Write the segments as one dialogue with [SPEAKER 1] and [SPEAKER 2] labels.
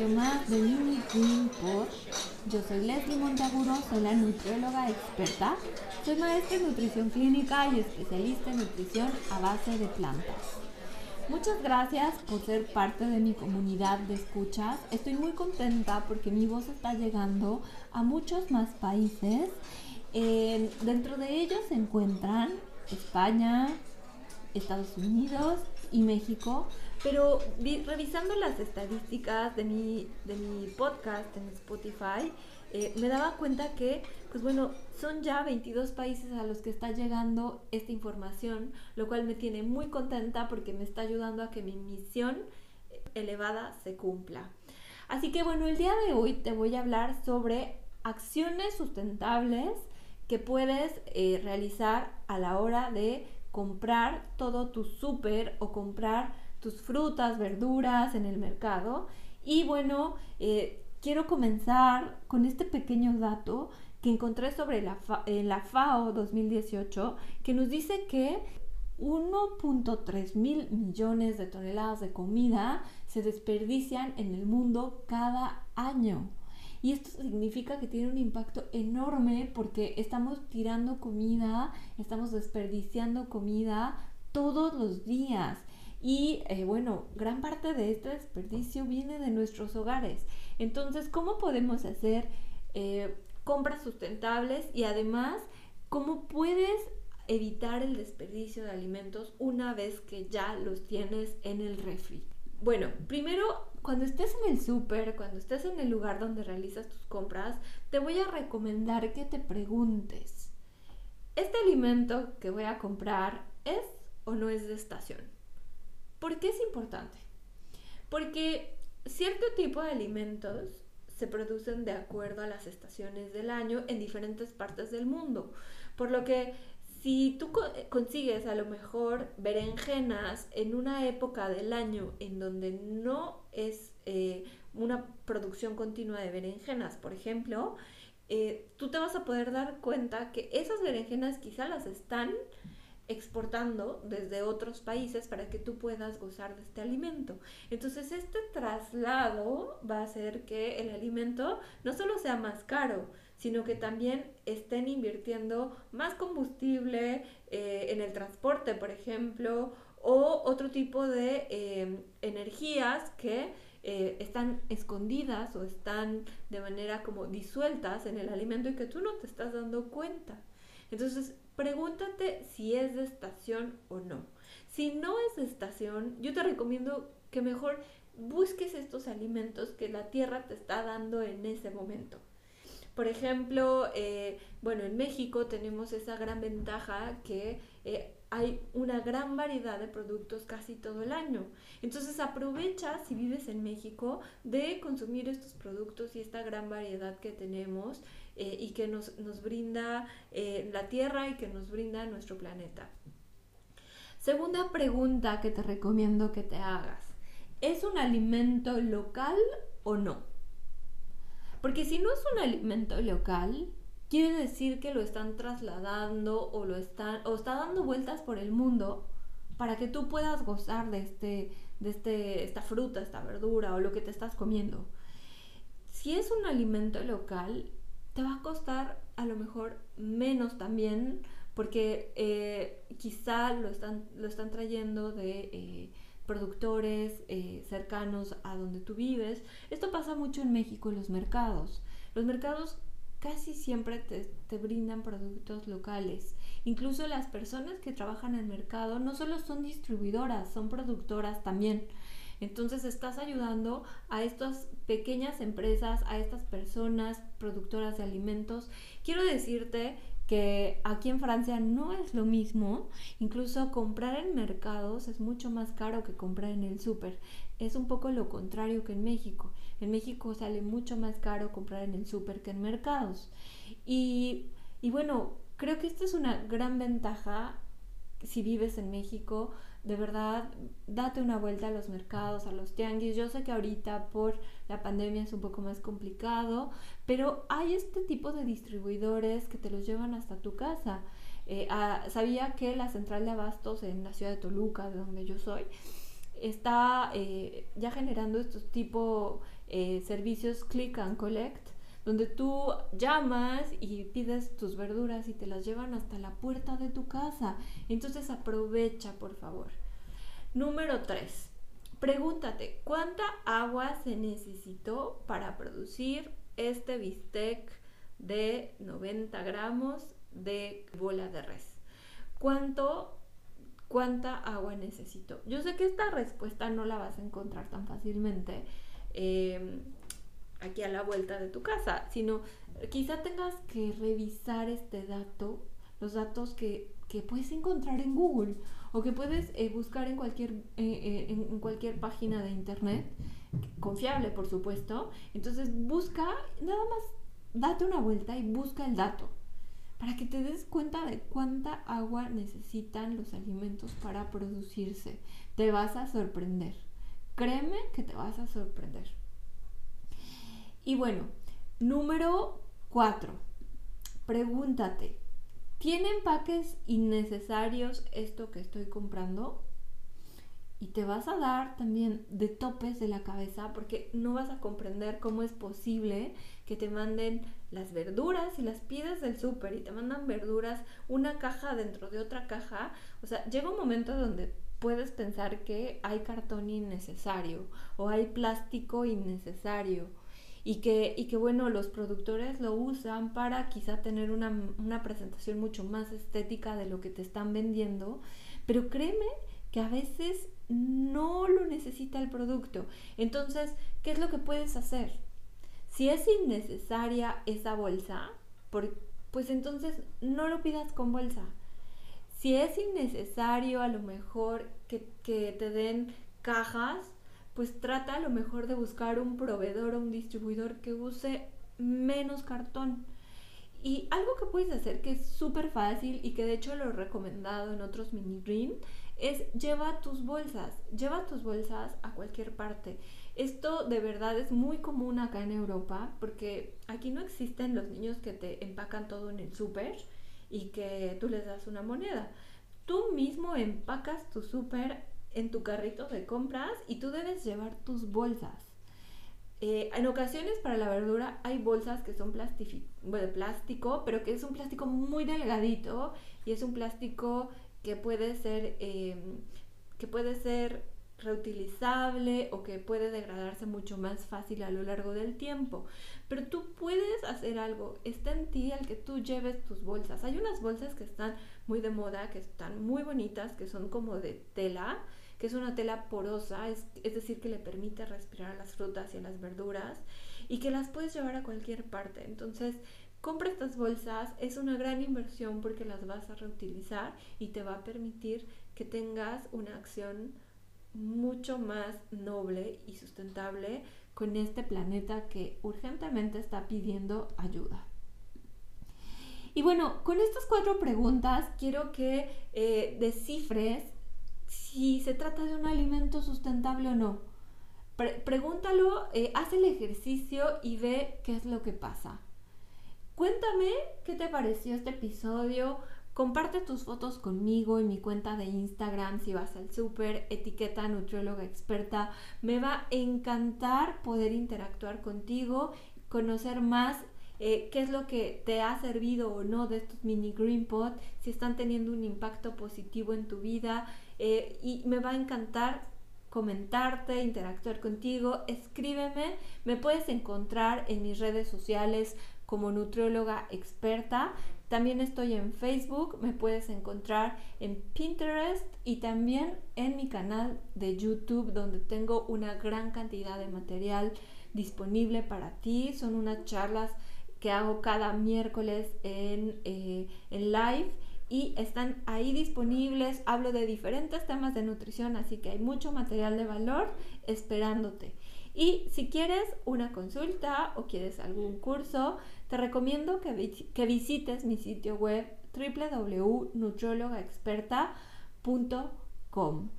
[SPEAKER 1] a un episodio más de Mini Green Pod. Yo soy Leslie Monteaguro, soy la nutrióloga experta. Soy maestra en nutrición clínica y especialista en nutrición a base de plantas. Muchas gracias por ser parte de mi comunidad de escuchas. Estoy muy contenta porque mi voz está llegando a muchos más países. dentro de ellos se encuentran España, Estados Unidos y México. Pero revisando las estadísticas de mi, de mi podcast en Spotify, eh, me daba cuenta que, pues bueno, son ya 22 países a los que está llegando esta información, lo cual me tiene muy contenta porque me está ayudando a que mi misión elevada se cumpla. Así que bueno, el día de hoy te voy a hablar sobre acciones sustentables que puedes eh, realizar a la hora de comprar todo tu súper o comprar tus frutas, verduras en el mercado. Y bueno, eh, quiero comenzar con este pequeño dato que encontré sobre la, en la FAO 2018, que nos dice que 1.3 mil millones de toneladas de comida se desperdician en el mundo cada año. Y esto significa que tiene un impacto enorme porque estamos tirando comida, estamos desperdiciando comida todos los días. Y eh, bueno, gran parte de este desperdicio viene de nuestros hogares. Entonces, ¿cómo podemos hacer eh, compras sustentables y además cómo puedes evitar el desperdicio de alimentos una vez que ya los tienes en el refri? Bueno, primero, cuando estés en el súper, cuando estés en el lugar donde realizas tus compras, te voy a recomendar que te preguntes, ¿este alimento que voy a comprar es o no es de estación? ¿Por qué es importante? Porque cierto tipo de alimentos se producen de acuerdo a las estaciones del año en diferentes partes del mundo. Por lo que si tú consigues a lo mejor berenjenas en una época del año en donde no es eh, una producción continua de berenjenas, por ejemplo, eh, tú te vas a poder dar cuenta que esas berenjenas quizá las están exportando desde otros países para que tú puedas gozar de este alimento. Entonces este traslado va a hacer que el alimento no solo sea más caro, sino que también estén invirtiendo más combustible eh, en el transporte, por ejemplo, o otro tipo de eh, energías que eh, están escondidas o están de manera como disueltas en el alimento y que tú no te estás dando cuenta. Entonces, pregúntate si es de estación o no. Si no es de estación, yo te recomiendo que mejor busques estos alimentos que la tierra te está dando en ese momento. Por ejemplo, eh, bueno, en México tenemos esa gran ventaja que eh, hay una gran variedad de productos casi todo el año. Entonces aprovecha, si vives en México, de consumir estos productos y esta gran variedad que tenemos eh, y que nos, nos brinda la Tierra y que nos brinda nuestro planeta. Segunda pregunta que te recomiendo que te hagas. ¿Es un alimento local o no? Porque si no es un alimento local, quiere decir que lo están trasladando o lo están o está dando vueltas por el mundo para que tú puedas gozar de este de este esta fruta, esta verdura o lo que te estás comiendo. Si es un alimento local, te va a costar a lo mejor menos también porque eh, quizá lo están, lo están trayendo de eh, productores eh, cercanos a donde tú vives. Esto pasa mucho en México en los mercados. Los mercados casi siempre te, te, brindan productos locales. Incluso las personas que trabajan en el mercado no solo son distribuidoras, son productoras también. Entonces estás ayudando a estas pequeñas empresas, a estas personas productoras de alimentos. Quiero decirte que aquí en Francia no es lo mismo, incluso comprar en mercados es mucho más caro que comprar en el súper. Es un poco lo contrario que en México. En México sale mucho más caro comprar en el súper que en mercados. Y, y bueno, creo que esta es una gran ventaja si vives en México de verdad, date una vuelta a los mercados, a los tianguis. Yo sé que ahorita por la pandemia es un poco más complicado, pero hay este tipo de distribuidores que te los llevan hasta tu casa. Eh, ah, sabía que la central de abastos en la ciudad de Toluca, de donde yo soy, está eh, ya generando estos tipo eh, servicios click and collect, donde tú llamas y pides tus verduras y te las llevan hasta la puerta de tu casa. Entonces aprovecha, por favor. Número 3. Pregúntate, ¿cuánta agua se necesitó para producir este bistec de 90 gramos de bola de res? ¿Cuánto cuánta agua necesito. Yo sé que esta respuesta no la vas a encontrar tan fácilmente em, aquí a la vuelta de tu casa, sino quizá tengas que revisar este dato, los datos que, puedes encontrar en Google o que puedes eh, buscar en cualquier, eh, eh, en cualquier página de internet, confiable por supuesto. Entonces busca, nada más date una vuelta y busca el dato para que te des cuenta de cuánta agua necesitan los alimentos para producirse. Te vas a sorprender. Créeme que te vas a sorprender. Y bueno, número 4. Pregúntate, ¿tiene empaques innecesarios esto que estoy comprando? Y te vas a dar también de topes de la cabeza porque no vas a comprender cómo es posible que te manden las verduras y las pides del súper y te mandan verduras una caja dentro de otra caja. O sea, llega un momento donde puedes pensar que hay cartón innecesario o hay plástico innecesario y que, y que bueno, los productores lo usan para quizá tener una, una presentación mucho más estética de lo que te están vendiendo, pero créeme que a veces no lo necesita el producto. Entonces, ¿qué es lo que puedes hacer? Si es innecesaria esa bolsa, pues entonces no lo pidas con bolsa. Si es innecesario a lo mejor que, te den cajas, pues trata a lo mejor de buscar un proveedor o un distribuidor que use menos cartón. Y algo que puedes hacer que es súper fácil y que de hecho lo he recomendado en otros mini green es lleva tus bolsas, lleva tus bolsas a cualquier parte. Esto de verdad es muy común acá en Europa porque aquí no existen los niños que te empacan todo en el súper y que tú les das una moneda. Tú mismo empacas tu súper en tu carrito de compras y tú debes llevar tus bolsas. Eh, en ocasiones para la verdura hay bolsas que son de plástico, pero que es un plástico muy delgadito y es un plástico que puede ser, em, que puede ser reutilizable o que puede degradarse mucho más fácil a lo largo del tiempo. Pero tú puedes hacer algo, está en ti el que tú lleves tus bolsas. Hay unas bolsas que están muy de moda, que están muy bonitas, que son como de tela, que es una tela porosa, es, es decir, que le permite respirar a las frutas y a las verduras y que las puedes llevar a cualquier parte. Entonces, Compra estas bolsas, es una gran inversión porque las vas a reutilizar y te va a permitir que tengas una acción mucho más noble y sustentable con este planeta que urgentemente está pidiendo ayuda. Y bueno, con estas cuatro preguntas quiero que eh, descifres si se trata de un alimento sustentable o no. pregúntalo, eh, haz el ejercicio y ve qué es lo que pasa. Cuéntame qué te pareció este episodio. Comparte tus fotos conmigo en mi cuenta de Instagram si vas al súper, etiqueta nutrióloga experta. Me va a encantar poder interactuar contigo, conocer más eh, qué es lo que te ha servido o no de estos mini Green Pot, si están teniendo un impacto positivo en tu vida. Eh, y me va a encantar comentarte, interactuar contigo. Escríbeme, me puedes encontrar en mis redes sociales como nutrióloga experta. También estoy en Facebook, me puedes encontrar en Pinterest y también en mi canal de YouTube donde tengo una gran cantidad de material disponible para ti. Son unas charlas que hago cada miércoles en, eh, en live y están ahí disponibles. Hablo de diferentes temas de nutrición, así que hay mucho material de valor esperándote. Y si quieres una consulta o quieres algún curso, te recomiendo que, que visites mi sitio web www.nutriólogaexperta.com.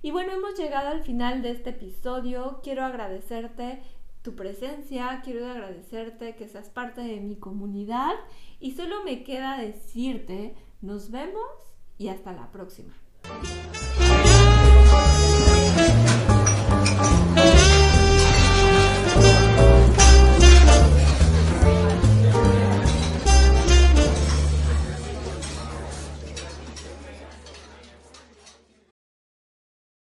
[SPEAKER 1] Y bueno, hemos llegado al final de este episodio. Quiero agradecerte tu presencia, quiero agradecerte que seas parte de mi comunidad y solo me queda decirte, nos vemos y hasta la próxima.